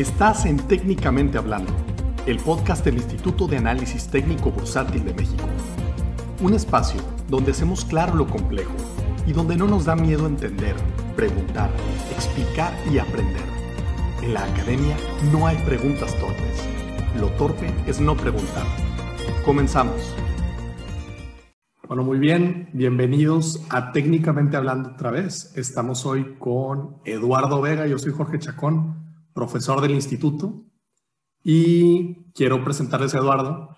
Estás en Técnicamente Hablando, el podcast del Instituto de Análisis Técnico Bursátil de México. Un espacio donde hacemos claro lo complejo y donde no nos da miedo entender, preguntar, explicar y aprender. En la academia no hay preguntas torpes. Lo torpe es no preguntar. Comenzamos. Bueno, muy bien, bienvenidos a Técnicamente Hablando otra vez. Estamos hoy con Eduardo Vega, yo soy Jorge Chacón, profesor del instituto, y quiero presentarles a Eduardo,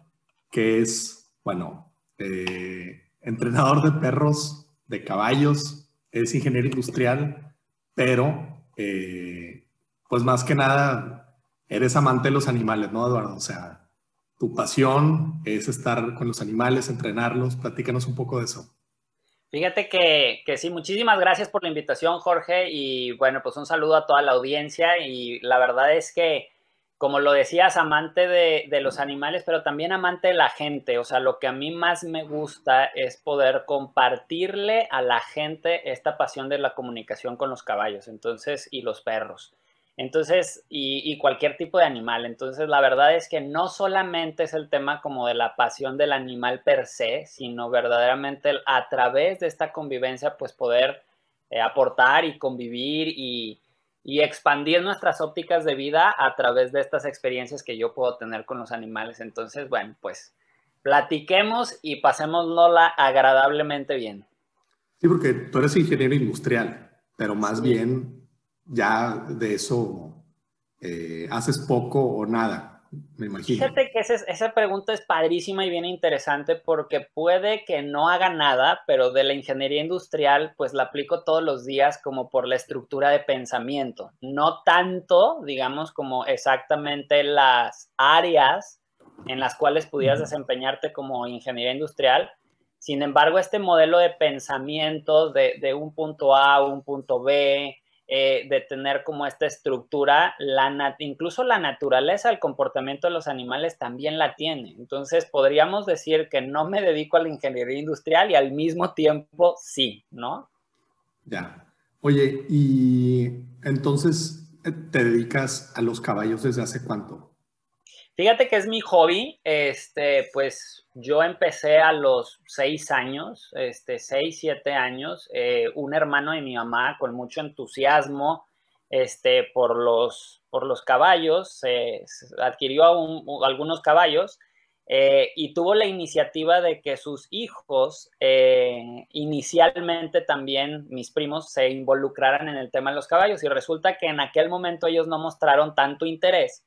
que es, bueno, eh, entrenador de perros, de caballos, es ingeniero industrial, pero eh, pues más que nada eres amante de los animales, ¿no, Eduardo? O sea, tu pasión es estar con los animales, entrenarlos. Platícanos un poco de eso. Fíjate que, que, sí, muchísimas gracias por la invitación, Jorge. Y bueno, pues un saludo a toda la audiencia. Y la verdad es que, como lo decías, amante de, de, los animales, pero también amante de la gente. O sea, lo que a mí más me gusta es poder compartirle a la gente esta pasión de la comunicación con los caballos, entonces, y los perros. Entonces, y, cualquier tipo de animal. Entonces, la verdad es que no solamente es el tema como de la pasión del animal per se, sino verdaderamente a través de esta convivencia, pues poder eh, aportar y convivir y, expandir nuestras ópticas de vida a través de estas experiencias que yo puedo tener con los animales. Entonces, bueno, pues platiquemos y pasémosla agradablemente bien. Sí, porque tú eres ingeniero industrial, pero más bien ya de eso eh, haces poco o nada, me imagino. Fíjate que esa pregunta es padrísima y bien interesante porque puede que no haga nada, pero de la ingeniería industrial pues la aplico todos los días como por la estructura de pensamiento, no tanto, digamos, como exactamente las áreas en las cuales pudieras desempeñarte como ingeniería industrial. Sin embargo, este modelo de pensamiento de, de un punto A a un punto B, eh, de tener como esta estructura, la incluso la naturaleza, el comportamiento de los animales también la tiene. Entonces, podríamos decir que no me dedico a la ingeniería industrial y al mismo tiempo sí, ¿no? Ya. Oye, y entonces, eh, ¿te dedicas a los caballos desde hace cuánto? Fíjate que es mi hobby, este, pues yo empecé a los seis años, este, seis, siete años, eh, un hermano de mi mamá con mucho entusiasmo, este, por los, por los caballos, adquirió algunos caballos eh, y tuvo la iniciativa de que sus hijos, eh, inicialmente también mis primos, se involucraran en el tema de los caballos y resulta que en aquel momento ellos no mostraron tanto interés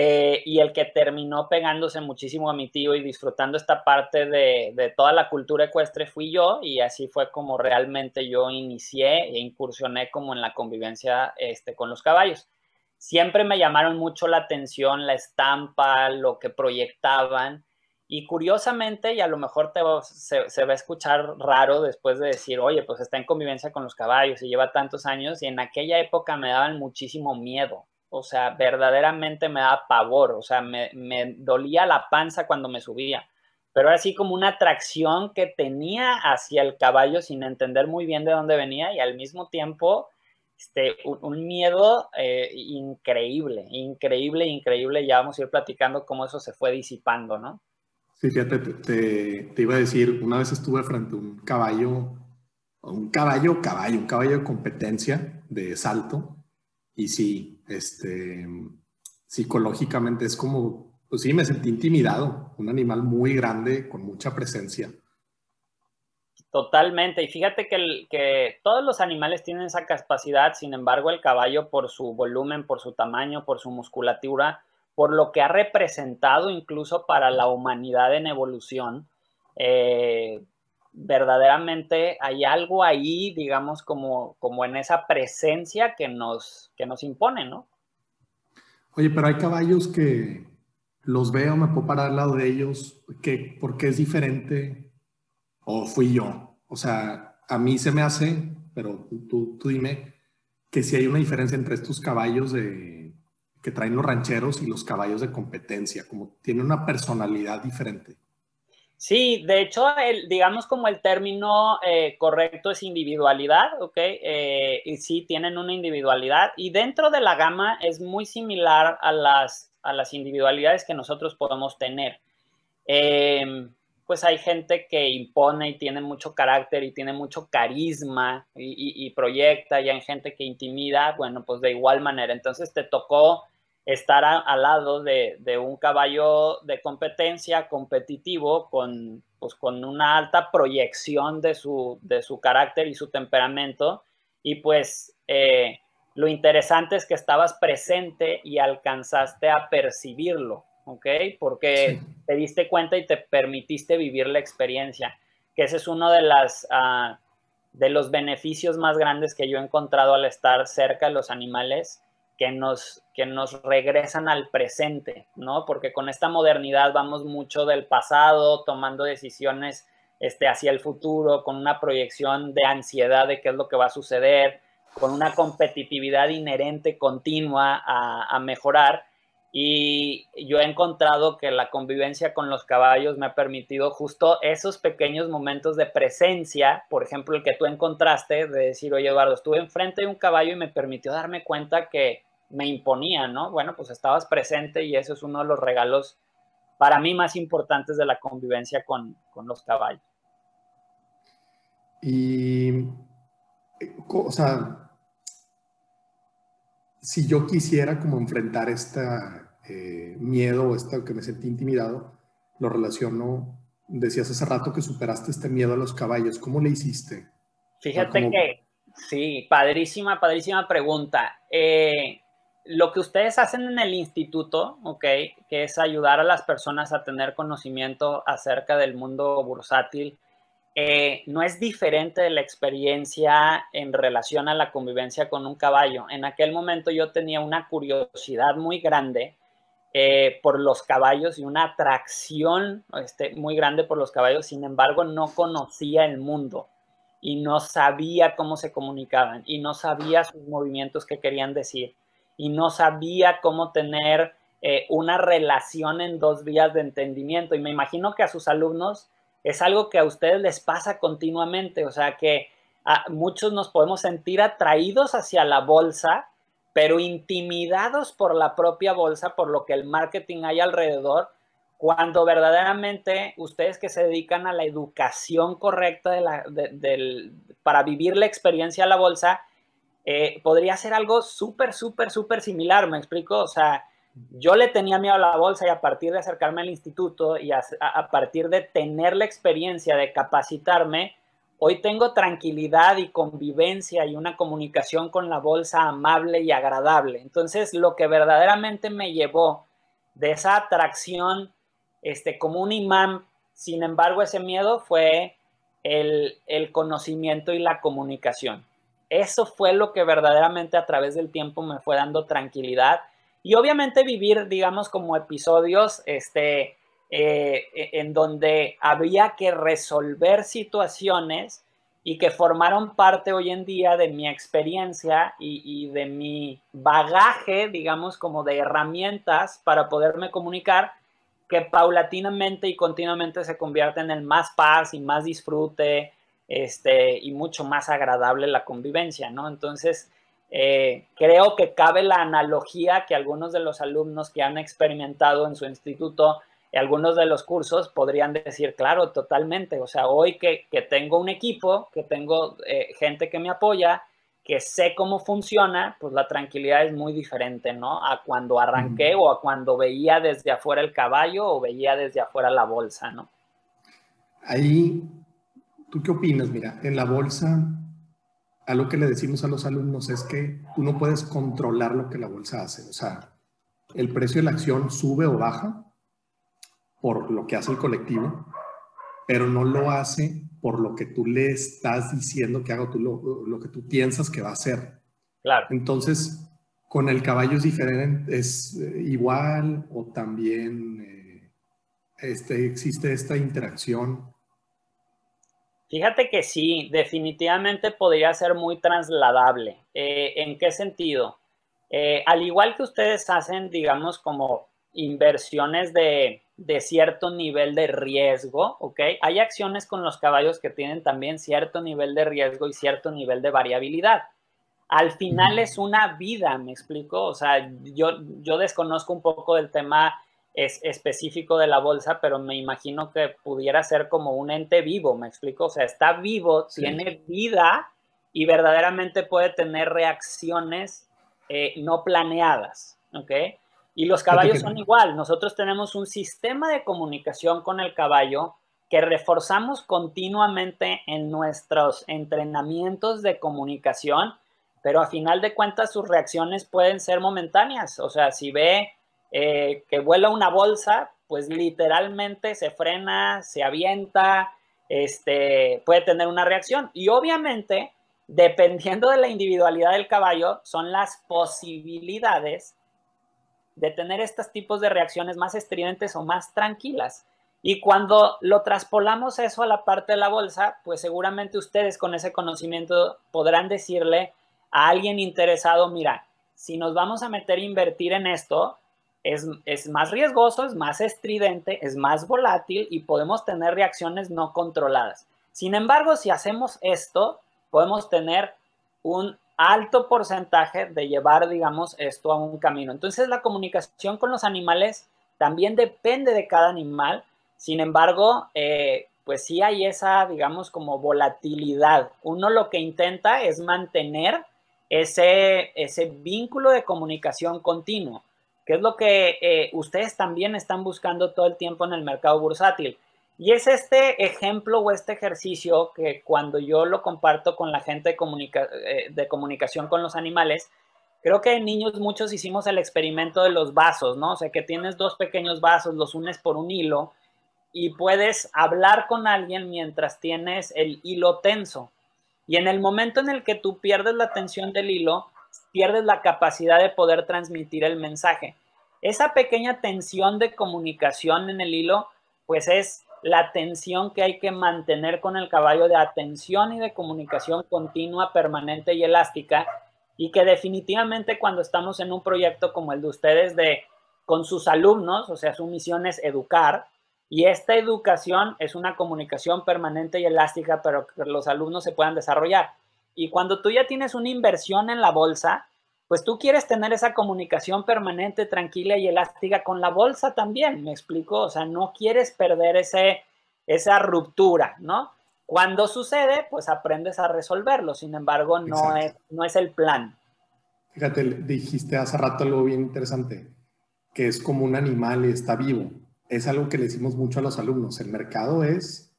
eh, y el que terminó pegándose muchísimo a mi tío y disfrutando esta parte de, toda la cultura ecuestre fui yo y así fue como realmente yo inicié e incursioné como en la convivencia este, con los caballos. Siempre me llamaron mucho la atención la estampa, lo que proyectaban y curiosamente, y a lo mejor te, se, se va a escuchar raro después de decir, oye, pues está en convivencia con los caballos y lleva tantos años y en aquella época me daban muchísimo miedo o sea, verdaderamente me daba pavor, o sea, me, dolía la panza cuando me subía, pero así como una atracción que tenía hacia el caballo sin entender muy bien de dónde venía y al mismo tiempo este, un, miedo eh, increíble, increíble, increíble. Ya vamos a ir platicando cómo eso se fue disipando, ¿no? Sí, fíjate, te, te iba a decir, una vez estuve frente a un caballo, un caballo, caballo, un caballo de competencia de salto, y sí, este, psicológicamente es como, pues sí, me sentí intimidado, un animal muy grande, con mucha presencia. Totalmente, y fíjate que, todos los animales tienen esa capacidad, sin embargo el caballo por su volumen, por su tamaño, por su musculatura, por lo que ha representado incluso para la humanidad en evolución, eh, verdaderamente hay algo ahí, digamos, como, como en esa presencia que nos, que nos impone, ¿no? Oye, pero hay caballos que los veo, me puedo parar al lado de ellos, que, porque es diferente, o fui yo. O sea, a mí se me hace, pero tú, tú dime, que si hay una diferencia entre estos caballos de, que traen los rancheros y los caballos de competencia, como tiene una personalidad diferente. Sí, de hecho, el, digamos como el término eh, correcto es individualidad, ¿ok? Eh, y sí, tienen una individualidad y dentro de la gama es muy similar a las, a las individualidades que nosotros podemos tener. Em, pues hay gente que impone y tiene mucho carácter y tiene mucho carisma y, y proyecta, y hay gente que intimida, bueno, pues de igual manera. Entonces te tocó estar al lado de, un caballo de competencia competitivo con, pues, con una alta proyección de su, de su carácter y su temperamento. Y pues eh, lo interesante es que estabas presente y alcanzaste a percibirlo, ¿ok? Porque te diste cuenta y te permitiste vivir la experiencia, que ese es uno de las... Ah, de los beneficios más grandes que yo he encontrado al estar cerca de los animales que nos, que nos regresan al presente, ¿no? Porque con esta modernidad vamos mucho del pasado, tomando decisiones este, hacia el futuro, con una proyección de ansiedad de qué es lo que va a suceder, con una competitividad inherente continua a, a mejorar. Y yo he encontrado que la convivencia con los caballos me ha permitido justo esos pequeños momentos de presencia, por ejemplo, el que tú encontraste, de decir, oye Eduardo, estuve enfrente de un caballo y me permitió darme cuenta que, me imponía, ¿no? Bueno, pues estabas presente y eso es uno de los regalos para mí más importantes de la convivencia con, los caballos. Y, o sea, si yo quisiera como enfrentar este miedo o esta que me sentí intimidado, lo relaciono, decías hace rato que superaste este miedo a los caballos, ¿cómo le hiciste? Fíjate que, sí, padrísima, padrísima pregunta. Eh, lo que ustedes hacen en el instituto, ¿ok? Que es ayudar a las personas a tener conocimiento acerca del mundo bursátil, eh, no es diferente de la experiencia en relación a la convivencia con un caballo. En aquel momento yo tenía una curiosidad muy grande eh, por los caballos y una atracción este, muy grande por los caballos, sin embargo no conocía el mundo y no sabía cómo se comunicaban y no sabía sus movimientos que querían decir y no sabía cómo tener eh, una relación en dos vías de entendimiento. Y me imagino que a sus alumnos es algo que a ustedes les pasa continuamente, o sea que a muchos nos podemos sentir atraídos hacia la bolsa, pero intimidados por la propia bolsa, por lo que el marketing hay alrededor, cuando verdaderamente ustedes que se dedican a la educación correcta de la, para vivir la experiencia de la bolsa, eh, podría ser algo súper, súper, súper similar, me explico, o sea, yo le tenía miedo a la bolsa y a partir de acercarme al instituto y a, partir de tener la experiencia de capacitarme, hoy tengo tranquilidad y convivencia y una comunicación con la bolsa amable y agradable. Entonces, lo que verdaderamente me llevó de esa atracción, este, como un imán, sin embargo, ese miedo fue el, el conocimiento y la comunicación. Eso fue lo que verdaderamente a través del tiempo me fue dando tranquilidad. Y obviamente vivir, digamos, como episodios este, eh, e, en donde había que resolver situaciones y que formaron parte hoy en día de mi experiencia y, de mi bagaje, digamos, como de herramientas para poderme comunicar, que paulatinamente y continuamente se convierten en más paz y más disfrute este, y mucho más agradable la convivencia, ¿no? Entonces, eh, creo que cabe la analogía que algunos de los alumnos que han experimentado en su instituto, algunos de los cursos podrían decir, claro, totalmente, o sea, hoy que, tengo un equipo, que tengo eh, gente que me apoya, que sé cómo funciona, pues la tranquilidad es muy diferente, ¿no? A cuando arranqué o a cuando veía desde afuera el caballo o veía desde afuera la bolsa, ¿no? Ahí ¿Tú qué opinas? Mira, en la bolsa, a lo que le decimos a los alumnos es que tú no puedes controlar lo que la bolsa hace. O sea, el precio de la acción sube o baja por lo que hace el colectivo, pero no lo hace por lo que tú le estás diciendo que haga, tú lo, que tú piensas que va a hacer. Claro. Entonces, con el caballo es diferente, es eh, igual o también eh, este, existe esta interacción Fíjate que sí, definitivamente podría ser muy trasladable. Eh, ¿En qué sentido? Eh, al igual que ustedes hacen, digamos, como inversiones de, de cierto nivel de riesgo, ¿ok? Hay acciones con los caballos que tienen también cierto nivel de riesgo y cierto nivel de variabilidad. Al final es una vida, ¿me explico? O sea, yo, yo desconozco un poco del tema es específico de la bolsa, pero me imagino que pudiera ser como un ente vivo, ¿me explico? O sea, está vivo, tiene vida y verdaderamente puede tener reacciones eh, no planeadas, ¿ok? Y los caballos son igual. Nosotros tenemos un sistema de comunicación con el caballo que reforzamos continuamente en nuestros entrenamientos de comunicación, pero a final de cuentas sus reacciones pueden ser momentáneas. O sea, si ve eh, que vuela una bolsa, pues literalmente se frena, se avienta, este, puede tener una reacción. Y obviamente, dependiendo de la individualidad del caballo, son las posibilidades de tener estos tipos de reacciones más estridentes o más tranquilas. Y cuando lo traspolamos eso a la parte de la bolsa, pues seguramente ustedes con ese conocimiento podrán decirle a alguien interesado, mira, si nos vamos a meter a invertir en esto, es, es, más riesgoso, es más estridente, es más volátil y podemos tener reacciones no controladas. Sin embargo, si hacemos esto, podemos tener un alto porcentaje de llevar, digamos, esto a un camino. Entonces, la comunicación con los animales también depende de cada animal. Sin embargo, eh, pues sí hay esa, digamos, como volatilidad. Uno lo que intenta es mantener ese, ese vínculo de comunicación continuo, que es lo que eh, ustedes también están buscando todo el tiempo en el mercado bursátil. Y es este ejemplo o este ejercicio que cuando yo lo comparto con la gente de, eh, de comunicación con los animales, creo que en niños muchos hicimos el experimento de los vasos, ¿no? O sea, que tienes dos pequeños vasos, los unes por un hilo y puedes hablar con alguien mientras tienes el hilo tenso. Y en el momento en el que tú pierdes la tensión del hilo, pierdes la capacidad de poder transmitir el mensaje. Esa pequeña tensión de comunicación en el hilo, pues es la atención que hay que mantener con el caballo de atención y de comunicación continua, permanente y elástica, y que definitivamente cuando estamos en un proyecto como el de ustedes de con sus alumnos, o sea, su misión es educar, y esta educación es una comunicación permanente y elástica, pero que los alumnos se puedan desarrollar. Y cuando tú ya tienes una inversión en la bolsa, pues tú quieres tener esa comunicación permanente, tranquila y elástica con la bolsa también, me explico, o sea, no quieres perder ese, esa ruptura, ¿no? Cuando sucede, pues aprendes a resolverlo, sin embargo, no, es, no es el plan. Fíjate, dijiste hace rato algo bien interesante, que es como un animal y está vivo. Es algo que le decimos mucho a los alumnos. El mercado es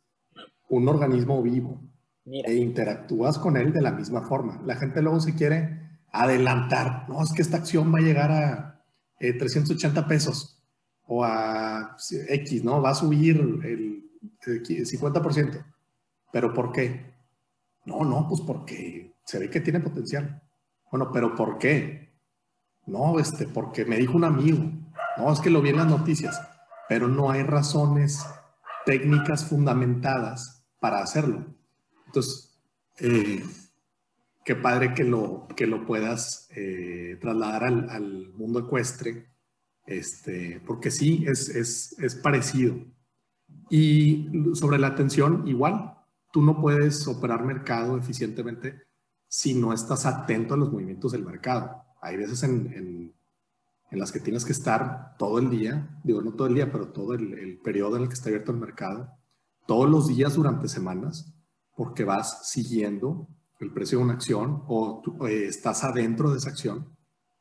un organismo vivo e interactúas con él de la misma forma. La gente luego se quiere adelantar. No, es que esta acción va a llegar a 380 eh, pesos o a X, ¿no? Va a subir el, 50%. ¿Pero por qué? No, no, pues porque se ve que tiene potencial. Bueno, pero ¿por qué? No, este, porque me dijo un amigo. No, es que lo vi en las noticias. Pero no hay razones técnicas fundamentadas para hacerlo. Entonces, eh, qué padre que lo, que lo puedas eh, trasladar al, mundo ecuestre, este, porque sí, es, es, es, parecido. Y sobre la atención, igual, tú no puedes operar mercado eficientemente si no estás atento a los movimientos del mercado. Hay veces en, en, las que tienes que estar todo el día, digo, no todo el día, pero todo el, el periodo en el que está abierto el mercado, todos los días durante semanas, porque vas siguiendo el precio de una acción o eh, estás adentro de esa acción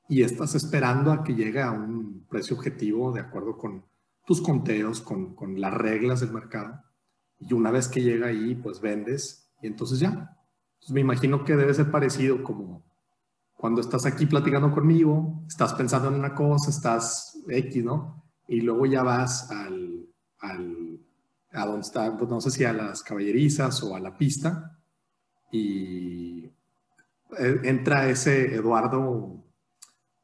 y estás esperando a que llegue a un precio objetivo de acuerdo con tus conteos, con, con las reglas del mercado. Y una vez que llega ahí, pues vendes y entonces ya. me imagino que debe ser parecido como cuando estás aquí platicando conmigo, estás pensando en una cosa, estás X, ¿no? Y luego ya vas al, al a donde está, pues no sé si a las caballerizas o a la pista, y eh, entra ese Eduardo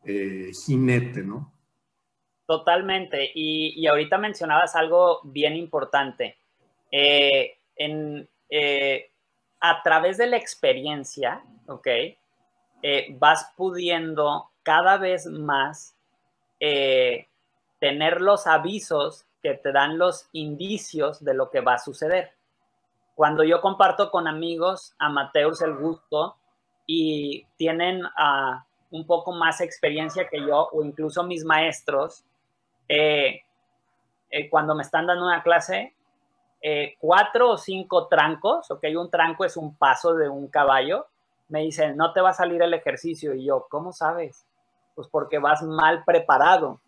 eh, jinete, ¿no? Totalmente. Y, ahorita mencionabas algo bien importante. Eh, en, a través de la experiencia, ¿ok? vas pudiendo cada vez más tener los avisos que te dan los indicios de lo que va a suceder. Cuando yo comparto con amigos amateurs el gusto y tienen uh, un poco más experiencia que yo o incluso mis maestros, eh, eh, cuando me están dando una clase, eh, cuatro o cinco trancos, ok, un tranco es un paso de un caballo, me dicen, no te va a salir el ejercicio. Y yo, ¿cómo sabes? Pues porque vas mal preparado.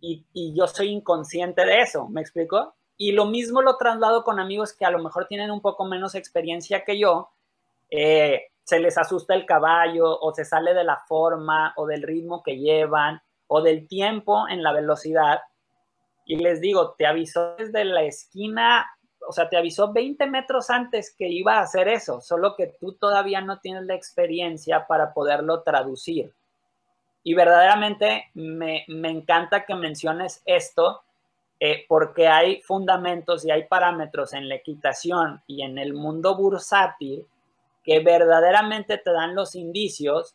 Y, yo soy inconsciente de eso, ¿me explico? Y lo mismo lo traslado con amigos que a lo mejor tienen un poco menos experiencia que yo. Eh, se les asusta el caballo o se sale de la forma o del ritmo que llevan o del tiempo en la velocidad. Y les digo, te avisó desde la esquina, o sea, te avisó 20 metros antes que iba a hacer eso, solo que tú todavía no tienes la experiencia para poderlo traducir. Y verdaderamente me, encanta que menciones esto, eh, porque hay fundamentos y hay parámetros en la equitación y en el mundo bursátil que verdaderamente te dan los indicios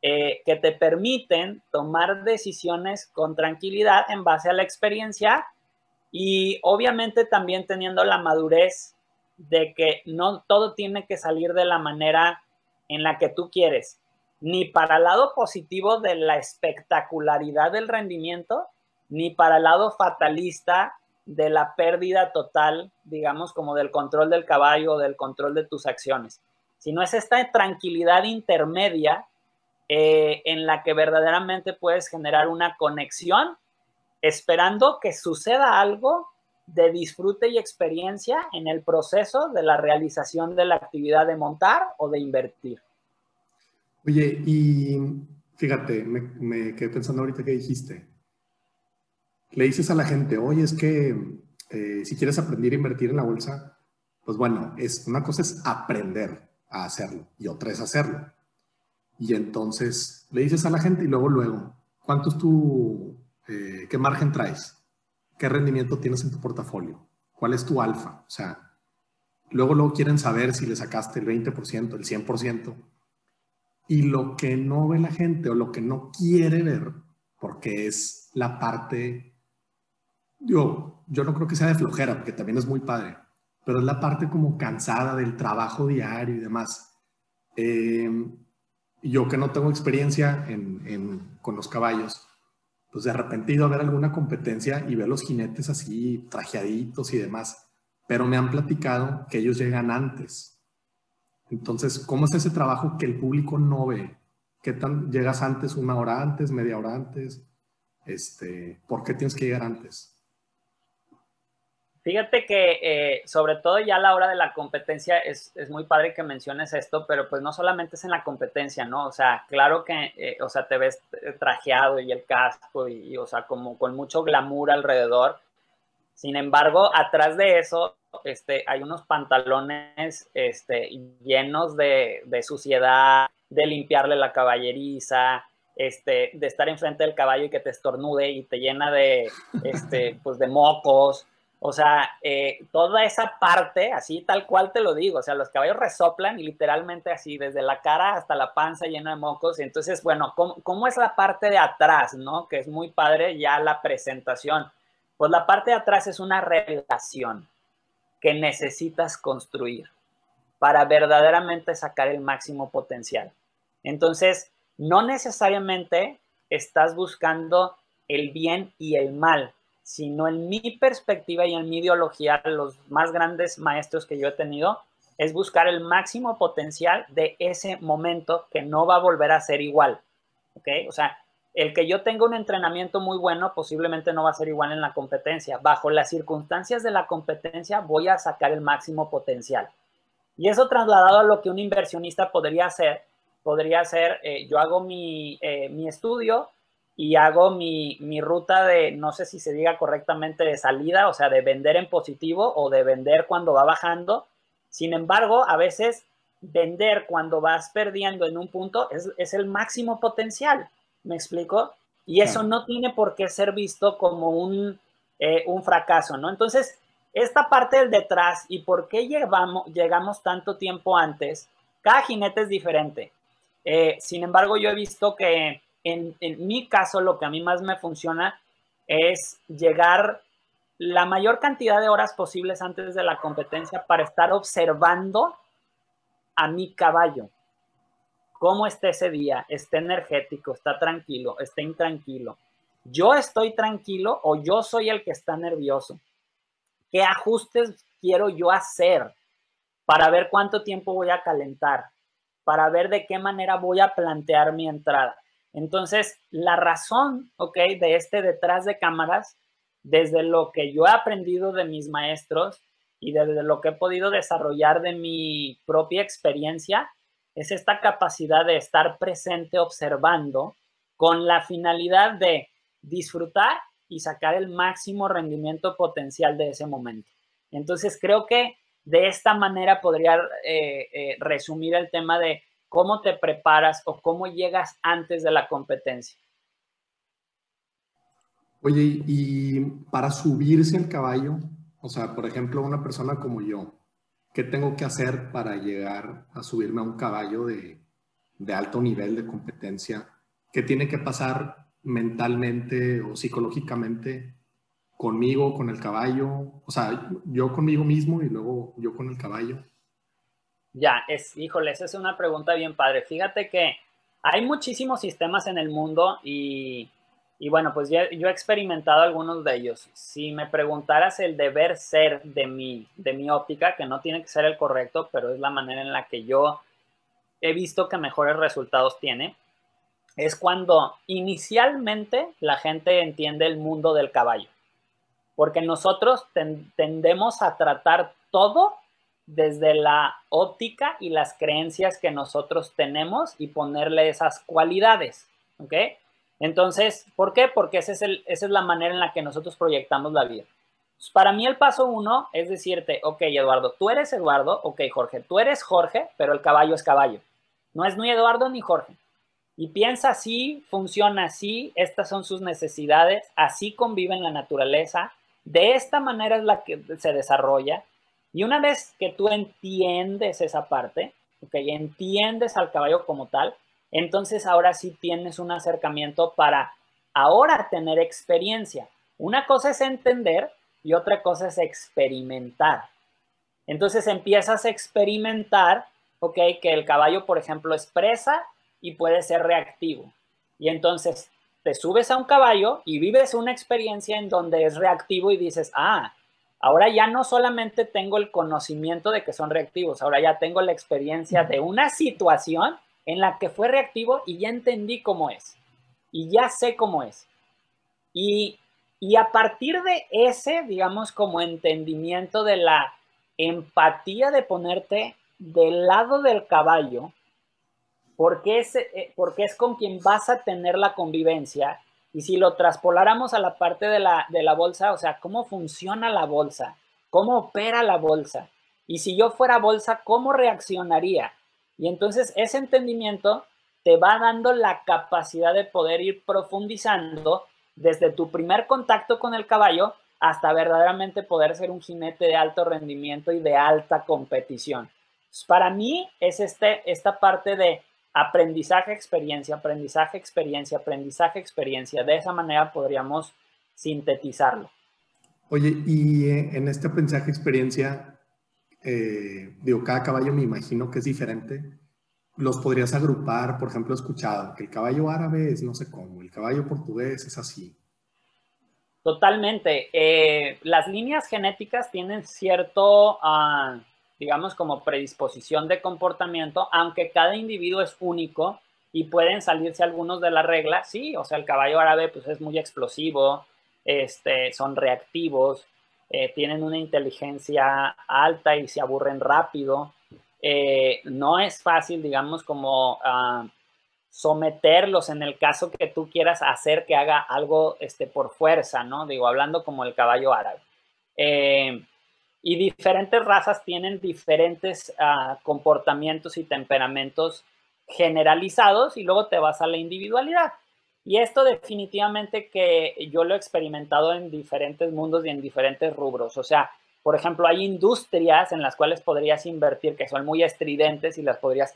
eh, que te permiten tomar decisiones con tranquilidad en base a la experiencia y obviamente también teniendo la madurez de que no todo tiene que salir de la manera en la que tú quieres, ni para el lado positivo de la espectacularidad del rendimiento, ni para el lado fatalista de la pérdida total, digamos, como del control del caballo o del control de tus acciones sino es esta tranquilidad intermedia eh, en la que verdaderamente puedes generar una conexión esperando que suceda algo de disfrute y experiencia en el proceso de la realización de la actividad de montar o de invertir. Oye, y fíjate, me, quedé pensando ahorita que dijiste. Le dices a la gente, oye, es que eh, si quieres aprender a invertir en la bolsa, pues bueno, es, una cosa es aprender, a hacerlo y otra es hacerlo. Y entonces le dices a la gente y luego, luego, ¿cuánto es tu, eh, qué margen traes? ¿Qué rendimiento tienes en tu portafolio? ¿Cuál es tu alfa? O sea, luego, luego quieren saber si le sacaste el 20%, el 100%. Y lo que no ve la gente o lo que no quiere ver, porque es la parte, yo, yo no creo que sea de flojera, porque también es muy padre pero es la parte como cansada del trabajo diario y demás. Eh, yo que no tengo experiencia con los caballos, pues de repente he a ver alguna competencia y veo los jinetes así trajeaditos y demás, pero me han platicado que ellos llegan antes. Entonces, ¿cómo es ese trabajo que el público no ve? ¿Qué tan llegas antes, una hora antes, media hora antes? Este, ¿Por qué tienes que llegar antes? Fíjate que eh, sobre todo ya a la hora de la competencia es, muy padre que menciones esto, pero pues no solamente es en la competencia, ¿no? O sea, claro que, eh, o sea, te ves trajeado y el casco y, o sea, como con mucho glamour alrededor. Sin embargo, atrás de eso, este, hay unos pantalones este, llenos de, de suciedad, de limpiarle la caballeriza, este, de estar enfrente del caballo y que te estornude y te llena de, este, pues de mocos. O sea, eh, toda esa parte, así tal cual te lo digo, o sea, los caballos resoplan y literalmente así, desde la cara hasta la panza llena de mocos. Y entonces, bueno, ¿cómo, es la parte de atrás, no? Que es muy padre ya la presentación. Pues la parte de atrás es una relación que necesitas construir para verdaderamente sacar el máximo potencial. Entonces, no necesariamente estás buscando el bien y el mal, sino en mi perspectiva y en mi ideología, los más grandes maestros que yo he tenido es buscar el máximo potencial de ese momento que no va a volver a ser igual. ¿Ok? O sea, el que yo tenga un entrenamiento muy bueno posiblemente no va a ser igual en la competencia. Bajo las circunstancias de la competencia voy a sacar el máximo potencial. Y eso trasladado a lo que un inversionista podría hacer, podría ser, eh, yo hago mi, eh, mi estudio, y hago mi, ruta de, no sé si se diga correctamente, de salida, o sea, de vender en positivo o de vender cuando va bajando. Sin embargo, a veces vender cuando vas perdiendo en un punto es, el máximo potencial, ¿me explico? Y eso no tiene por qué ser visto como un, eh, un fracaso, ¿no? Entonces, esta parte del detrás y por qué llevamos, llegamos tanto tiempo antes, cada jinete es diferente. Eh, sin embargo, yo he visto que en, mi caso, lo que a mí más me funciona es llegar la mayor cantidad de horas posibles antes de la competencia para estar observando a mi caballo. ¿Cómo está ese día? ¿Está energético? ¿Está tranquilo? ¿Está intranquilo? ¿Yo estoy tranquilo o yo soy el que está nervioso? ¿Qué ajustes quiero yo hacer para ver cuánto tiempo voy a calentar? Para ver de qué manera voy a plantear mi entrada. Entonces, la razón, ¿ok? De este detrás de cámaras, desde lo que yo he aprendido de mis maestros y desde lo que he podido desarrollar de mi propia experiencia, es esta capacidad de estar presente observando con la finalidad de disfrutar y sacar el máximo rendimiento potencial de ese momento. Entonces creo que de esta manera podría eh, eh, resumir el tema de cómo te preparas o cómo llegas antes de la competencia. Oye, y para subirse al caballo, o sea, por ejemplo, una persona como yo, ¿qué tengo que hacer para llegar a subirme a un caballo de, de alto nivel de competencia? ¿Qué tiene que pasar mentalmente o psicológicamente conmigo, con el caballo? O sea, yo conmigo mismo y luego yo con el caballo. Ya, es, híjole, esa es una pregunta bien padre. Fíjate que hay muchísimos sistemas en el mundo y, y bueno, pues yo, he experimentado algunos de ellos. Si me preguntaras el deber ser de mi, de mi óptica, que no tiene que ser el correcto, pero es la manera en la que yo he visto que mejores resultados tiene, es cuando inicialmente la gente entiende el mundo del caballo. Porque nosotros tendemos a tratar todo desde la óptica y las creencias que nosotros tenemos y ponerle esas cualidades. ¿Ok? Entonces, ¿por qué? Porque ese es el, esa es la manera en la que nosotros proyectamos la vida. para mí el paso uno es decirte, ok, Eduardo, tú eres Eduardo, ok, Jorge, tú eres Jorge, pero el caballo es caballo. No es ni Eduardo ni Jorge y piensa así, funciona así, estas son sus necesidades, así convive en la naturaleza, de esta manera es la que se desarrolla. Y una vez que tú entiendes esa parte, que entiendes al caballo como tal, entonces ahora sí tienes un acercamiento para ahora tener experiencia. Una cosa es entender y otra cosa es experimentar. Entonces empiezas a experimentar, ok, que el caballo, por ejemplo, expresa y puede ser reactivo. Y entonces te subes a un caballo y vives una experiencia en donde es reactivo y dices, ah, ahora ya no solamente tengo el conocimiento de que son reactivos, ahora ya tengo la experiencia de una situación en la que fue reactivo y ya entendí cómo es. Y ya sé cómo es. Y, y a partir de ese, digamos, como entendimiento de la empatía de ponerte del lado del caballo, porque es, eh, porque es con quien vas a tener la convivencia. Y si lo traspoláramos a la parte de la, de la bolsa, o sea, cómo funciona la bolsa, cómo opera la bolsa. Y si yo fuera bolsa, ¿cómo reaccionaría? Y entonces ese entendimiento te va dando la capacidad de poder ir profundizando desde tu primer contacto con el caballo hasta verdaderamente poder ser un jinete de alto rendimiento y de alta competición. para mí es este, esta parte de aprendizaje, experiencia, aprendizaje, experiencia, aprendizaje, experiencia. De esa manera podríamos sintetizarlo. Oye, y eh, en este aprendizaje, experiencia, eh, digo, cada caballo me imagino que es diferente. Los podrías agrupar, por ejemplo, he escuchado que el caballo árabe es no sé cómo, el caballo portugués es así. Totalmente. Eh, las líneas genéticas tienen cierto, uh, digamos, como predisposición de comportamiento, aunque cada individuo es único y pueden salirse algunos de la regla, sí, o sea, el caballo árabe pues es muy explosivo, este, son reactivos, eh, tienen una inteligencia alta y se aburren rápido. Eh, no es fácil, digamos, como ah, someterlos en el caso que tú quieras hacer que haga algo este, por fuerza, ¿no? Digo, hablando como el caballo árabe. Eh, y diferentes razas tienen diferentes ah, comportamientos y temperamentos generalizados y luego te vas a la individualidad. Y esto definitivamente que yo lo he experimentado en diferentes mundos y en diferentes rubros. O sea, por ejemplo, hay industrias en las cuales podrías invertir que son muy estridentes y las podrías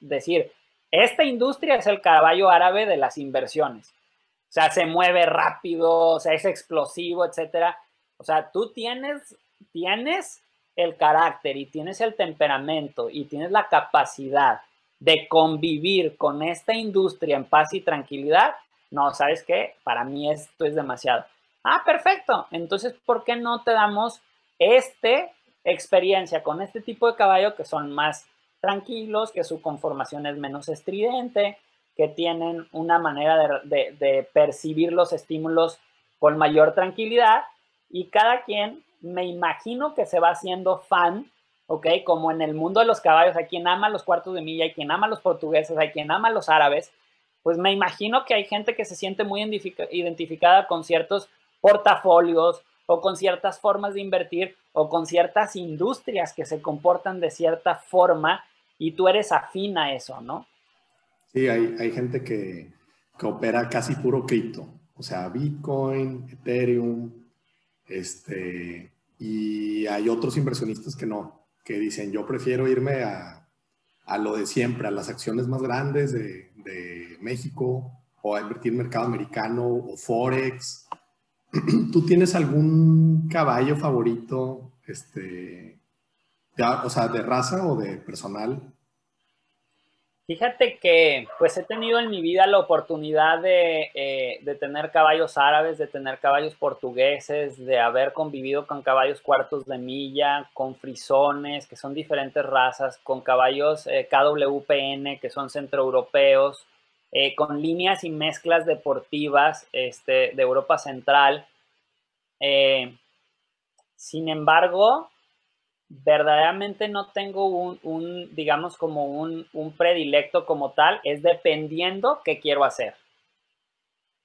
decir, esta industria es el caballo árabe de las inversiones. O sea, se mueve rápido, o sea, es explosivo, etcétera. O sea, tú tienes, tienes el carácter y tienes el temperamento y tienes la capacidad de convivir con esta industria en paz y tranquilidad, no, ¿sabes qué? Para mí esto es demasiado. Ah, perfecto. Entonces, ¿por qué no te damos esta experiencia con este tipo de caballo que son más tranquilos, que su conformación es menos estridente, que tienen una manera de, de percibir los estímulos con mayor tranquilidad y cada quien me imagino que se va haciendo fan, ¿ok? Como en el mundo de los caballos, hay quien ama los cuartos de milla, hay quien ama los portugueses, hay quien ama los árabes, pues me imagino que hay gente que se siente muy identificada con ciertos portafolios o con ciertas formas de invertir o con ciertas industrias que se comportan de cierta forma y tú eres afín a eso, ¿no? Sí, hay, hay gente que, que opera casi puro cripto, o sea, Bitcoin, Ethereum, este, y hay otros inversionistas que no, que dicen, yo prefiero irme a, a lo de siempre, a las acciones más grandes de, de México, o a invertir en mercado americano, o Forex. ¿Tú tienes algún caballo favorito, este, o sea, de raza o de personal Fíjate que pues he tenido en mi vida la oportunidad eh, de, tener caballos árabes, de tener caballos portugueses, de haber convivido con caballos cuartos de milla, con frisones, que son diferentes razas, con caballos eh, KWPN, que son centroeuropeos, eh, con líneas y mezclas deportivas este, de Europa Central. sin embargo, verdaderamente no tengo un, digamos, como un, predilecto como tal, es dependiendo qué quiero hacer.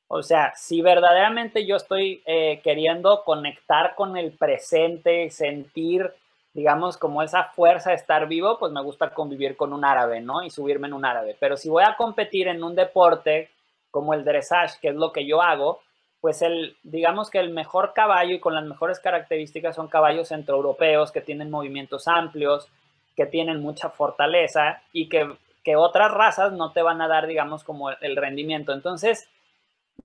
O sea, si verdaderamente yo estoy eh, queriendo conectar con el presente, sentir, digamos, como esa fuerza de estar vivo, pues me gusta convivir con un árabe, ¿no? Y subirme en un árabe. Pero si voy a competir en un deporte como el dressage, que es lo que yo hago, pues el, digamos que el mejor caballo y con las mejores características son caballos centroeuropeos que tienen movimientos amplios, que tienen mucha fortaleza y que, otras razas no te van a dar, digamos, como el rendimiento. Entonces,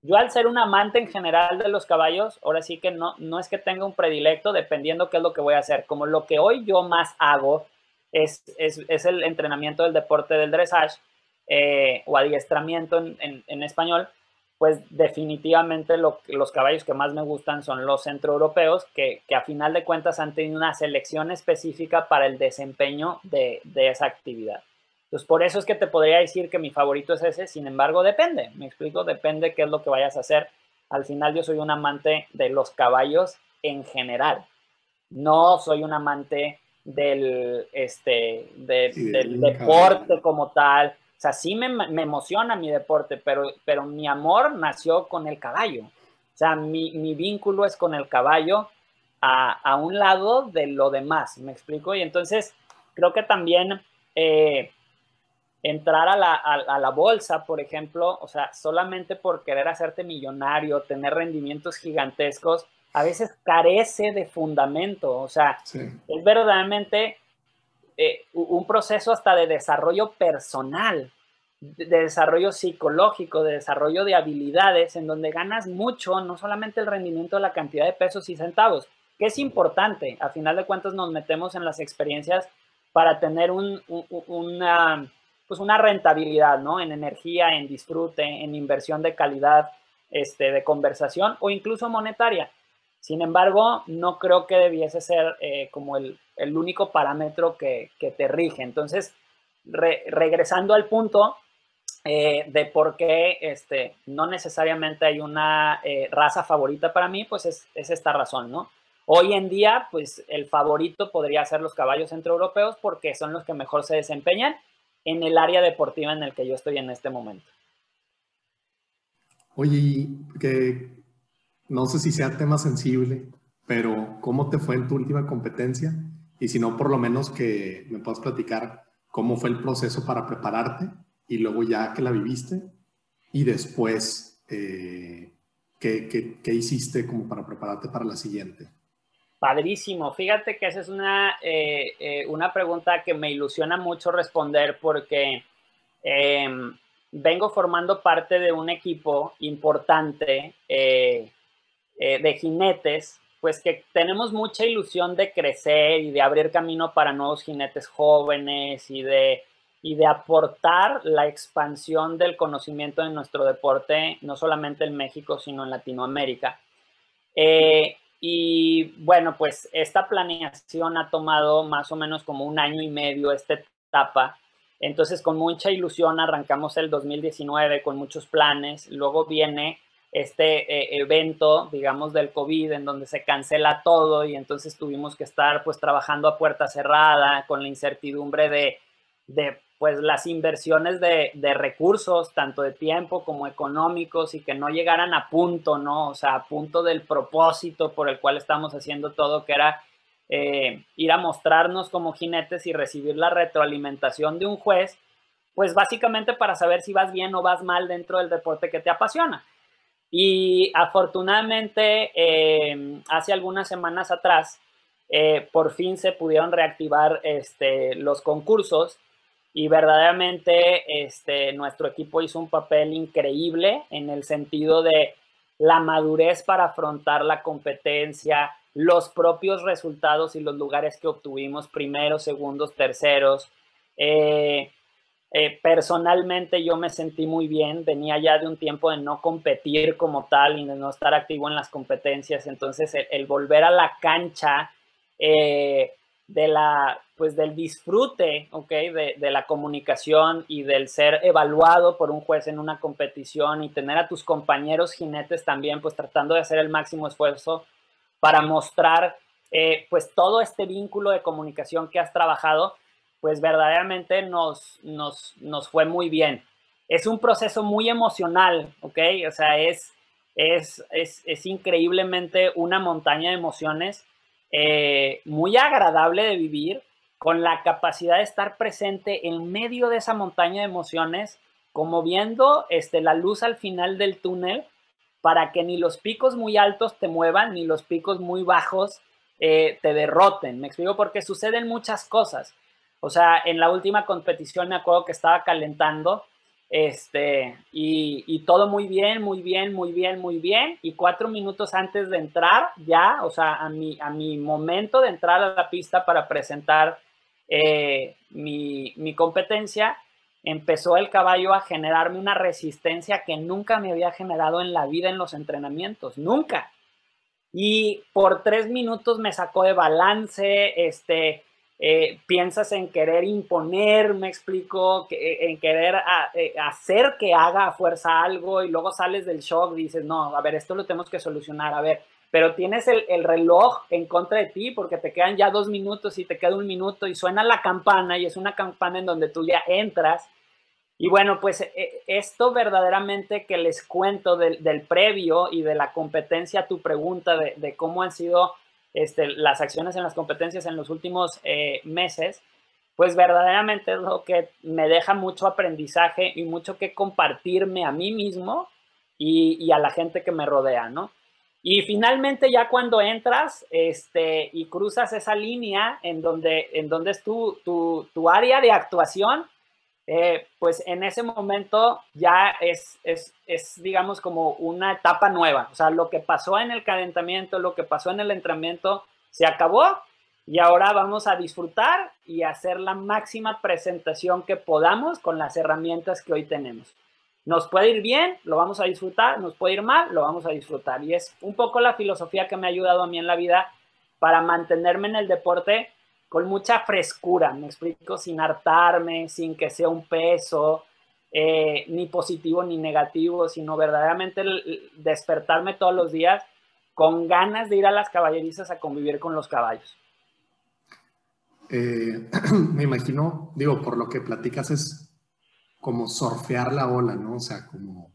yo al ser un amante en general de los caballos, ahora sí que no, no es que tenga un predilecto dependiendo qué es lo que voy a hacer. Como lo que hoy yo más hago es, el entrenamiento del deporte del dressage eh, o adiestramiento en español, pues definitivamente los caballos que más me gustan son los centroeuropeos, que, que a final de cuentas han tenido una selección específica para el desempeño de, esa actividad. Entonces, por eso es que te podría decir que mi favorito es ese, sin embargo, depende, me explico, depende qué es lo que vayas a hacer. Al final yo soy un amante de los caballos en general, no soy un amante del, este, del deporte como tal, sea, sí me, emociona mi deporte, pero, pero mi amor nació con el caballo. O sea, mi, vínculo es con el caballo a, un lado de lo demás, ¿me explico? Y entonces creo que también eh, entrar a la, a la, bolsa, por ejemplo, o sea, solamente por querer hacerte millonario, tener rendimientos gigantescos, a veces carece de fundamento. O sea, es verdaderamente eh, un proceso hasta de desarrollo personal, de desarrollo psicológico, de desarrollo de habilidades, en donde ganas mucho, no solamente el rendimiento de la cantidad de pesos y centavos, que es importante. A final de cuentas nos metemos en las experiencias para tener una, pues una rentabilidad, ¿no? En energía, en disfrute, en inversión de calidad, este, de conversación o incluso monetaria. Sin embargo, no creo que debiese ser eh, como el, único parámetro que, te rige. Entonces, regresando al punto eh, de por qué este, no necesariamente hay una eh, raza favorita para mí, pues es, esta razón, ¿no? Hoy en día, pues el favorito podría ser los caballos centroeuropeos porque son los que mejor se desempeñan en el área deportiva en el que yo estoy en este momento. Oye, que no sé si sea tema sensible, pero ¿cómo te fue en tu última competencia? Y si no, por lo menos que me puedas platicar cómo fue el proceso para prepararte y luego ya que la viviste y después eh, ¿qué, hiciste como para prepararte para la siguiente. Padrísimo. Fíjate que esa es una, eh, eh, una pregunta que me ilusiona mucho responder porque em, vengo formando parte de un equipo importante eh, de jinetes pues que tenemos mucha ilusión de crecer y de abrir camino para nuevos jinetes jóvenes y de, y de aportar la expansión del conocimiento de nuestro deporte, no solamente en México, sino en Latinoamérica. Eh, y bueno, pues esta planeación ha tomado más o menos como un año y medio esta etapa. Entonces, con mucha ilusión arrancamos el 2019 con muchos planes. Luego viene este eh, evento, digamos, del COVID, en donde se cancela todo y entonces tuvimos que estar pues trabajando a puerta cerrada con la incertidumbre de, de pues las inversiones de, de, recursos, tanto de tiempo como económicos y que no llegaran a punto, ¿no? O sea, a punto del propósito por el cual estamos haciendo todo, que era eh, ir a mostrarnos como jinetes y recibir la retroalimentación de un juez, pues básicamente para saber si vas bien o vas mal dentro del deporte que te apasiona. Y afortunadamente, eh, hace algunas semanas atrás, eh, por fin se pudieron reactivar este, los concursos y verdaderamente este, nuestro equipo hizo un papel increíble en el sentido de la madurez para afrontar la competencia, los propios resultados y los lugares que obtuvimos, primeros, segundos, terceros. Eh, eh, personalmente yo me sentí muy bien, venía ya de un tiempo de no competir como tal y de no estar activo en las competencias, entonces el, volver a la cancha eh, de la, pues del disfrute, ¿ok? De, la comunicación y del ser evaluado por un juez en una competición y tener a tus compañeros jinetes también, pues tratando de hacer el máximo esfuerzo para mostrar, eh, pues todo este vínculo de comunicación que has trabajado, pues verdaderamente nos, nos, nos fue muy bien. Es un proceso muy emocional, ¿ok? O sea, es, es, es, es increíblemente una montaña de emociones eh, muy agradable de vivir, con la capacidad de estar presente en medio de esa montaña de emociones, como viendo este, la luz al final del túnel, para que ni los picos muy altos te muevan, ni los picos muy bajos eh, te derroten. Me explico porque suceden muchas cosas. O sea, en la última competición me acuerdo que estaba calentando este, y, todo muy bien, muy bien, muy bien, muy bien. Y cuatro minutos antes de entrar, ya, o sea, a mi, a mi momento de entrar a la pista para presentar eh, mi, mi competencia, empezó el caballo a generarme una resistencia que nunca me había generado en la vida en los entrenamientos, nunca. Y por tres minutos me sacó de balance, este, eh, piensas en querer imponer, me explico, que, en querer eh, hacer que haga a fuerza algo y luego sales del shock, dices, no, a ver, esto lo tenemos que solucionar, a ver, pero tienes el, el, reloj en contra de ti porque te quedan ya dos minutos y te queda un minuto y suena la campana y es una campana en donde tú ya entras. Y bueno, pues eh, esto verdaderamente que les cuento del, del previo y de la competencia, tu pregunta de, de cómo han sido este, las acciones en las competencias en los últimos eh, meses, pues verdaderamente es lo que me deja mucho aprendizaje y mucho que compartirme a mí mismo y, a la gente que me rodea, ¿no? Y finalmente ya cuando entras este, y cruzas esa línea en donde, en donde es tu, tu, tu área de actuación, eh, pues en ese momento ya es, es, es, digamos, como una etapa nueva. O sea, lo que pasó en el calentamiento, lo que pasó en el entrenamiento, se acabó y ahora vamos a disfrutar y hacer la máxima presentación que podamos con las herramientas que hoy tenemos. Nos puede ir bien, lo vamos a disfrutar, nos puede ir mal, lo vamos a disfrutar. Y es un poco la filosofía que me ha ayudado a mí en la vida para mantenerme en el deporte con mucha frescura, me explico, sin hartarme, sin que sea un peso, eh, ni positivo ni negativo, sino verdaderamente despertarme todos los días con ganas de ir a las caballerizas a convivir con los caballos. Eh, me imagino, digo, por lo que platicas es como surfear la ola, ¿no? O sea, como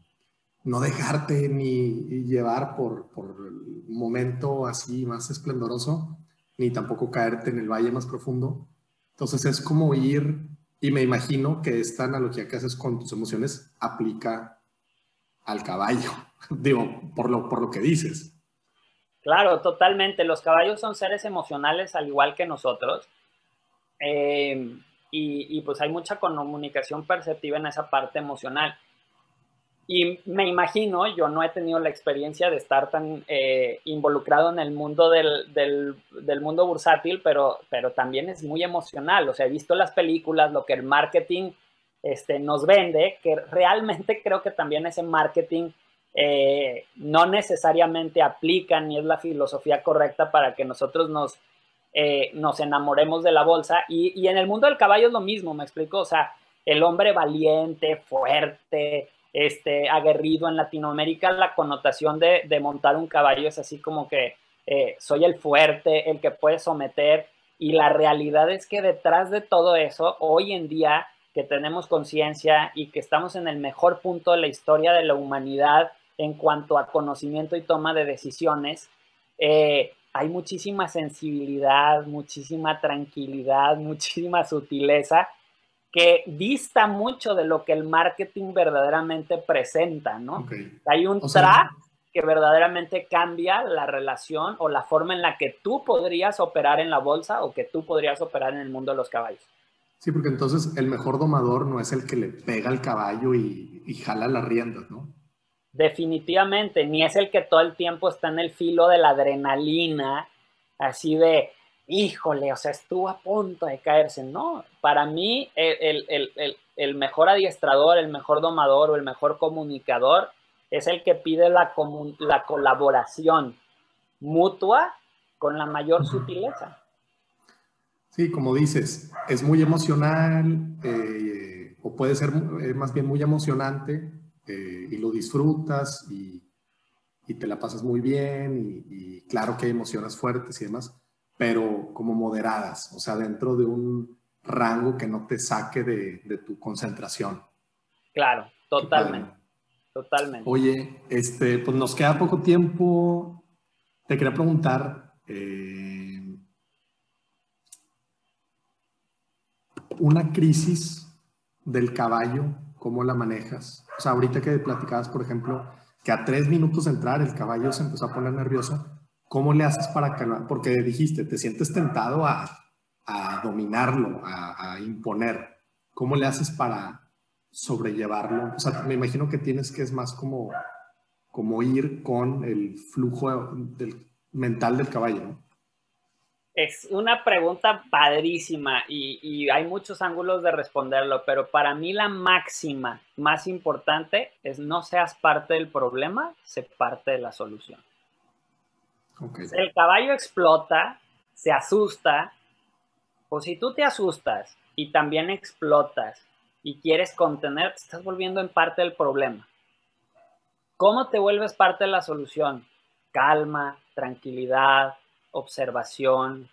no dejarte ni llevar por, por el momento así más esplendoroso, ni tampoco caerte en el valle más profundo. Entonces es como ir, y me imagino que esta analogía que haces con tus emociones aplica al caballo, digo, por lo, por lo que dices. Claro, totalmente. Los caballos son seres emocionales al igual que nosotros. Eh, y, y, pues hay mucha comunicación perceptiva en esa parte emocional. Y me imagino, yo no he tenido la experiencia de estar tan eh, involucrado en el mundo del, del, mundo bursátil, pero, pero también es muy emocional. O sea, he visto las películas, lo que el marketing este, nos vende, que realmente creo que también ese marketing eh, no necesariamente aplica ni es la filosofía correcta para que nosotros nos, eh, nos enamoremos de la bolsa. Y, y en el mundo del caballo es lo mismo, me explico. O sea, el hombre valiente, fuerte, este, aguerrido en Latinoamérica, la connotación de, montar un caballo es así como que eh, soy el fuerte, el que puede someter, y la realidad es que detrás de todo eso, hoy en día que tenemos conciencia y que estamos en el mejor punto de la historia de la humanidad en cuanto a conocimiento y toma de decisiones, eh, hay muchísima sensibilidad, muchísima tranquilidad, muchísima sutileza que dista mucho de lo que el marketing verdaderamente presenta, ¿no? Hay un track que verdaderamente cambia la relación o la forma en la que tú podrías operar en la bolsa o que tú podrías operar en el mundo de los caballos. Sí, porque entonces el mejor domador no es el que le pega al caballo y, y jala las riendas, ¿no? Definitivamente, ni es el que todo el tiempo está en el filo de la adrenalina, así de, híjole, o sea, estuvo a punto de caerse. No, para mí el, mejor adiestrador, el mejor domador o el mejor comunicador es el que pide la, la colaboración mutua con la mayor sutileza. Sí, como dices, es muy emocional eh, o puede ser eh, más bien muy emocionante eh, y lo disfrutas y, te la pasas muy bien y, y claro que hay emociones fuertes y demás pero como moderadas, o sea, dentro de un rango que no te saque de, tu concentración. Claro, totalmente. Totalmente. Oye, este, pues nos queda poco tiempo. Te quería preguntar, eh, una crisis del caballo, ¿cómo la manejas? O sea, ahorita que platicabas, por ejemplo, que a tres minutos de entrar el caballo se empezó a poner nervioso, ¿Cómo le haces para calmar? Porque dijiste, te sientes tentado a, dominarlo, a, imponer. ¿Cómo le haces para sobrellevarlo? O sea, me imagino que tienes que es más como, como ir con el flujo del, mental del caballo, ¿no? Es una pregunta padrísima y, y, hay muchos ángulos de responderlo, pero para mí la máxima más importante es no seas parte del problema, sé parte de la solución. El caballo explota, se asusta, o si tú te asustas y también explotas y quieres contener, te estás volviendo en parte del problema. ¿Cómo te vuelves parte de la solución? Calma, tranquilidad, observación,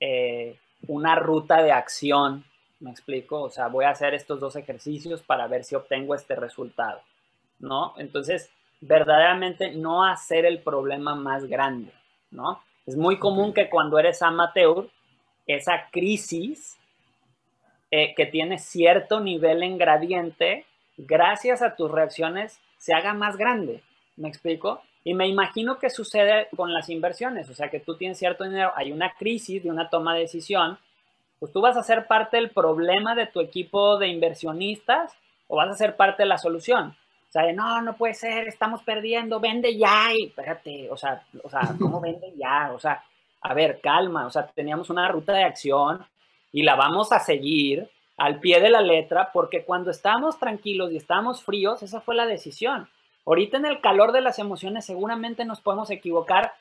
eh, una ruta de acción. ¿Me explico? O sea, voy a hacer estos dos ejercicios para ver si obtengo este resultado. ¿No? Entonces, verdaderamente no hacer el problema más grande. ¿No? Es muy común que cuando eres amateur, esa crisis eh, que tiene cierto nivel en gradiente, gracias a tus reacciones, se haga más grande. ¿Me explico? Y me imagino que sucede con las inversiones, o sea que tú tienes cierto dinero, hay una crisis de una toma de decisión, pues tú vas a ser parte del problema de tu equipo de inversionistas o vas a ser parte de la solución. O sea, no, no puede ser, estamos perdiendo, vende ya. Y espérate, o sea, o sea, ¿cómo vende ya? O sea, a ver, calma, o sea, teníamos una ruta de acción y la vamos a seguir al pie de la letra porque cuando estamos tranquilos y estamos fríos, esa fue la decisión. Ahorita en el calor de las emociones seguramente nos podemos equivocar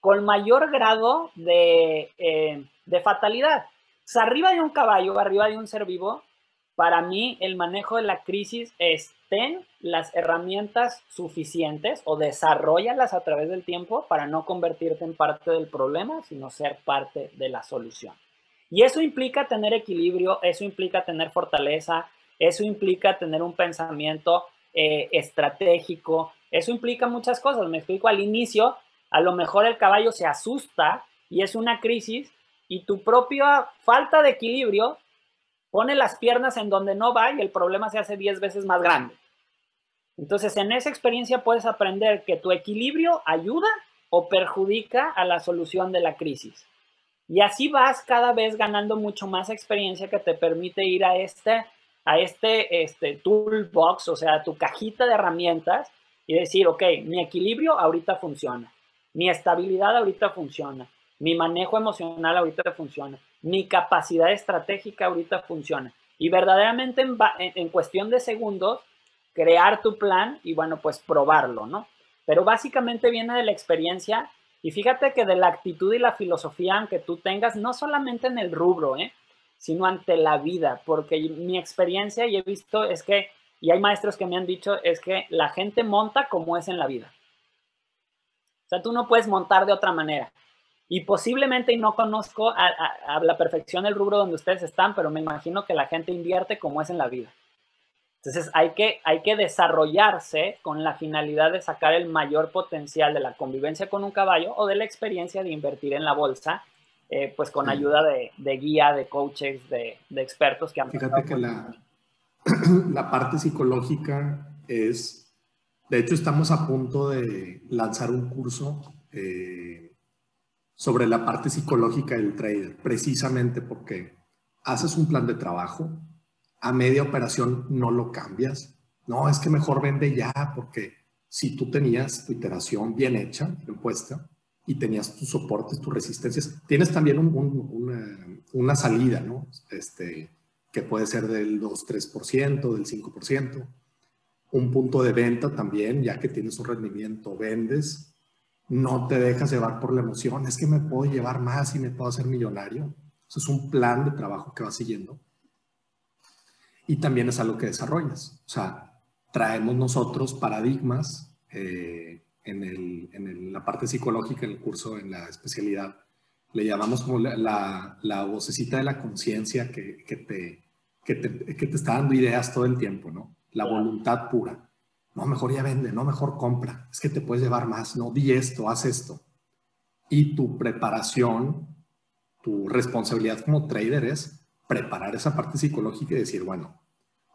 con mayor grado de, eh, de fatalidad. O sea, arriba de un caballo, arriba de un ser vivo, para mí el manejo de la crisis es ten las herramientas suficientes o desarrollalas a través del tiempo para no convertirte en parte del problema, sino ser parte de la solución. Y eso implica tener equilibrio, eso implica tener fortaleza, eso implica tener un pensamiento eh, estratégico, eso implica muchas cosas. Me explico al inicio, a lo mejor el caballo se asusta y es una crisis y tu propia falta de equilibrio pone las piernas en donde no va y el problema se hace 10 veces más grande. Entonces, en esa experiencia puedes aprender que tu equilibrio ayuda o perjudica a la solución de la crisis. Y así vas cada vez ganando mucho más experiencia que te permite ir a este a este, este toolbox, o sea, tu cajita de herramientas y decir, ok, mi equilibrio ahorita funciona, mi estabilidad ahorita funciona, mi manejo emocional ahorita funciona, mi capacidad estratégica ahorita funciona. Y verdaderamente en, en, cuestión de segundos, crear tu plan y bueno, pues probarlo, ¿no? Pero básicamente viene de la experiencia y fíjate que de la actitud y la filosofía que tú tengas, no solamente en el rubro, ¿eh? sino ante la vida, porque mi experiencia y he visto es que, y hay maestros que me han dicho, es que la gente monta como es en la vida. O sea, tú no puedes montar de otra manera. Y posiblemente, y no conozco a, a, la perfección el rubro donde ustedes están, pero me imagino que la gente invierte como es en la vida. Entonces hay que, hay que desarrollarse con la finalidad de sacar el mayor potencial de la convivencia con un caballo o de la experiencia de invertir en la bolsa, eh, pues con ayuda de, de, guía, de coaches, de, de expertos que han... Fíjate que la, la parte psicológica es, de hecho estamos a punto de lanzar un curso eh, sobre la parte psicológica del trader, precisamente porque haces un plan de trabajo, a media operación no lo cambias. No, es que mejor vende ya, porque si tú tenías tu iteración bien hecha, bien puesta, y tenías tus soportes, tus resistencias, tienes también una, salida, ¿no? Este, que puede ser del 2-3%, del 5%. Un punto de venta también, ya que tienes un rendimiento, vendes, no te dejas llevar por la emoción, es que me puedo llevar más y me puedo hacer millonario. Eso es un plan de trabajo que vas siguiendo y también es algo que desarrollas. O sea, traemos nosotros paradigmas eh, en, la parte psicológica, en el curso, en la especialidad. Le llamamos como la, la, vocecita de la conciencia que, te, que, te, que te está dando ideas todo el tiempo, ¿no? La voluntad pura. No, mejor ya vende, no, mejor compra. Es que te puedes llevar más, no, di esto, haz esto. Y tu preparación, tu responsabilidad como trader es preparar esa parte psicológica y decir, bueno,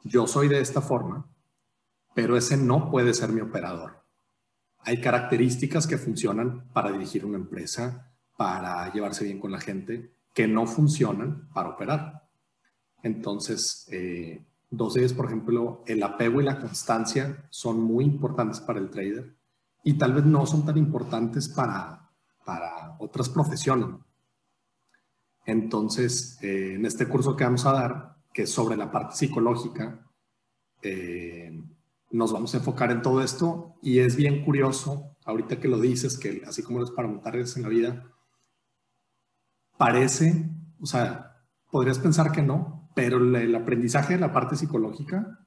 yo soy de esta forma, pero ese no puede ser mi operador. Hay características que funcionan para dirigir una empresa, para llevarse bien con la gente, que no funcionan para operar. Entonces, eh, ellas, por ejemplo, el apego y la constancia son muy importantes para el trader y tal vez no son tan importantes para, para otras profesiones. Entonces, eh, en este curso que vamos a dar, que es sobre la parte psicológica, eh, nos vamos a enfocar en todo esto y es bien curioso, ahorita que lo dices, que así como los montarles en la vida, parece, o sea, podrías pensar que no, pero el, aprendizaje de la parte psicológica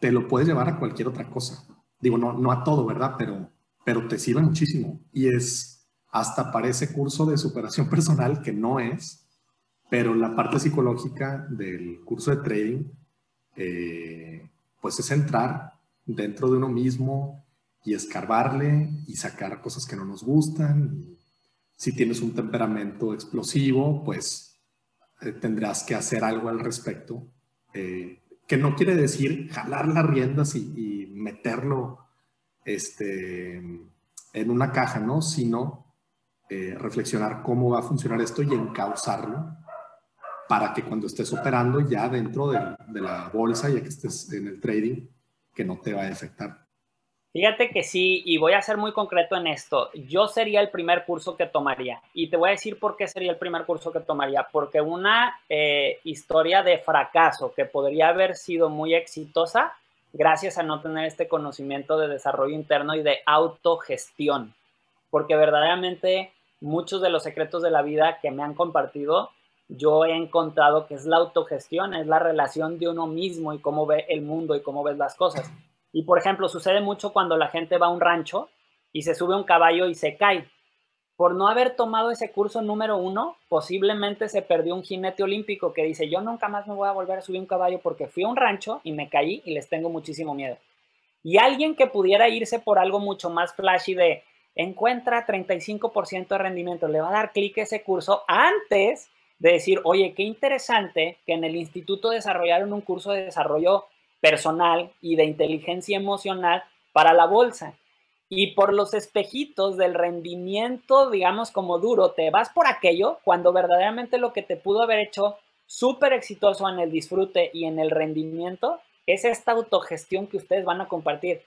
te lo puedes llevar a cualquier otra cosa. Digo, no, no a todo, ¿verdad? Pero, pero te sirve muchísimo y es hasta parece curso de superación personal que no es, pero la parte psicológica del curso de trading, eh, pues es entrar dentro de uno mismo y escarbarle y sacar cosas que no nos gustan. Si tienes un temperamento explosivo, pues eh, tendrás que hacer algo al respecto, eh, que no quiere decir jalar las riendas y, meterlo este, en una caja, ¿no? Sino reflexionar cómo va a funcionar esto y encauzarlo para que cuando estés operando ya dentro de, la bolsa, ya que estés en el trading, que no te va a afectar. Fíjate que sí, y voy a ser muy concreto en esto. Yo sería el primer curso que tomaría. Y te voy a decir por qué sería el primer curso que tomaría. Porque una eh, historia de fracaso que podría haber sido muy exitosa gracias a no tener este conocimiento de desarrollo interno y de autogestión. Porque verdaderamente muchos de los secretos de la vida que me han compartido yo he encontrado que es la autogestión, es la relación de uno mismo y cómo ve el mundo y cómo ves las cosas. Y por ejemplo, sucede mucho cuando la gente va a un rancho y se sube un caballo y se cae. Por no haber tomado ese curso número uno, posiblemente se perdió un jinete olímpico que dice, yo nunca más me voy a volver a subir un caballo porque fui a un rancho y me caí y les tengo muchísimo miedo. Y alguien que pudiera irse por algo mucho más flashy de encuentra 35% de rendimiento, le va a dar clic a ese curso antes de decir, oye, qué interesante que en el instituto desarrollaron un curso de desarrollo personal y de inteligencia emocional para la bolsa. Y por los espejitos del rendimiento, digamos, como duro, te vas por aquello cuando verdaderamente lo que te pudo haber hecho súper exitoso en el disfrute y en el rendimiento, es esta autogestión que ustedes van a compartir.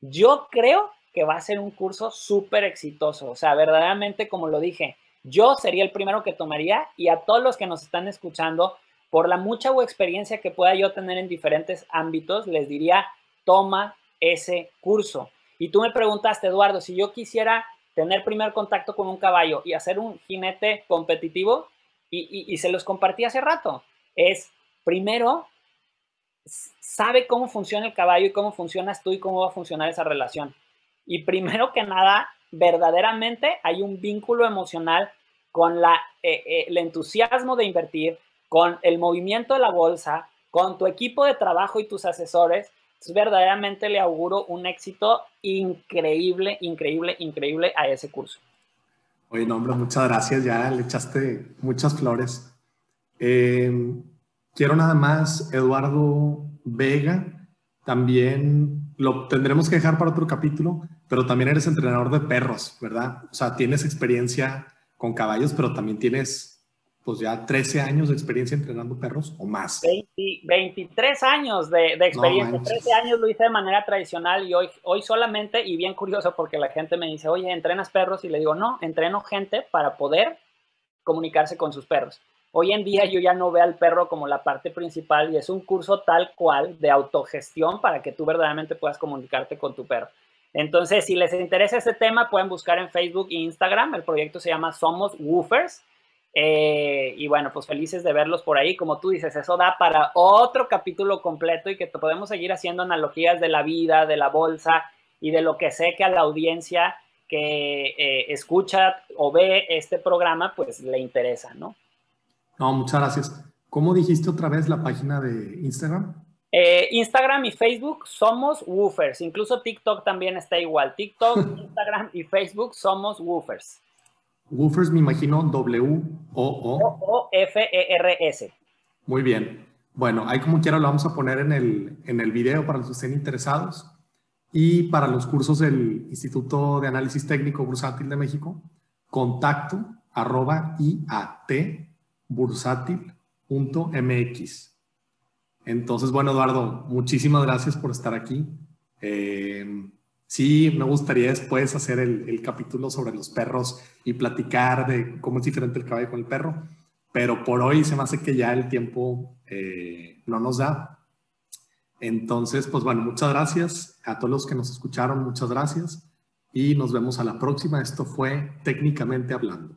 Yo creo que va a ser un curso súper exitoso. O sea, verdaderamente, como lo dije, yo sería el primero que tomaría y a todos los que nos están escuchando, por la mucha experiencia que pueda yo tener en diferentes ámbitos, les diría, toma ese curso. Y tú me preguntaste, Eduardo, si yo quisiera tener primer contacto con un caballo y hacer un jinete competitivo, y, se los compartí hace rato, es primero, sabe cómo funciona el caballo y cómo funcionas tú y cómo va a funcionar esa relación. Y primero que nada, verdaderamente hay un vínculo emocional con la, eh, eh, el entusiasmo de invertir, con el movimiento de la bolsa, con tu equipo de trabajo y tus asesores, verdaderamente le auguro un éxito increíble, increíble, increíble a ese curso. Oye, no, muchas gracias. Ya le echaste muchas flores. Eh, quiero nada más, Eduardo Vega, también lo tendremos que dejar para otro capítulo, pero también eres entrenador de perros, ¿verdad? O sea, tienes experiencia con caballos, pero también tienes pues ya 13 años de experiencia entrenando perros o más. 23 años de, experiencia, 13 años lo hice de manera tradicional y hoy, hoy solamente, y bien curioso porque la gente me dice, oye, ¿entrenas perros? Y le digo, no, entreno gente para poder comunicarse con sus perros. Hoy en día yo ya no veo al perro como la parte principal y es un curso tal cual de autogestión para que tú verdaderamente puedas comunicarte con tu perro. Entonces, si les interesa este tema, pueden buscar en Facebook e Instagram. El proyecto se llama Somos Woofers eh, y bueno, pues felices de verlos por ahí. Como tú dices, eso da para otro capítulo completo y que podemos seguir haciendo analogías de la vida, de la bolsa y de lo que sé que a la audiencia que eh, escucha o ve este programa, pues le interesa, ¿no? No, muchas gracias. ¿Cómo dijiste otra vez la página de Instagram? Eh, Instagram y Facebook somos woofers. Incluso TikTok también está igual. TikTok, Instagram y Facebook somos woofers. Woofers me imagino W-O-O. O-F-E-R-S. Muy bien. Bueno, ahí como quiera lo vamos a poner en el, en el video para los que estén interesados. Y para los cursos del Instituto de Análisis Técnico Bursátil de México, contacto arroba iatbursátil.mx. Entonces, bueno, Eduardo, muchísimas gracias por estar aquí. Eh, Sí, me gustaría después hacer el, capítulo sobre los perros y platicar de cómo es diferente el caballo con el perro, pero por hoy se me hace que ya el tiempo eh, no nos da. Entonces, pues bueno, muchas gracias a todos los que nos escucharon, muchas gracias y nos vemos a la próxima. Esto fue técnicamente hablando.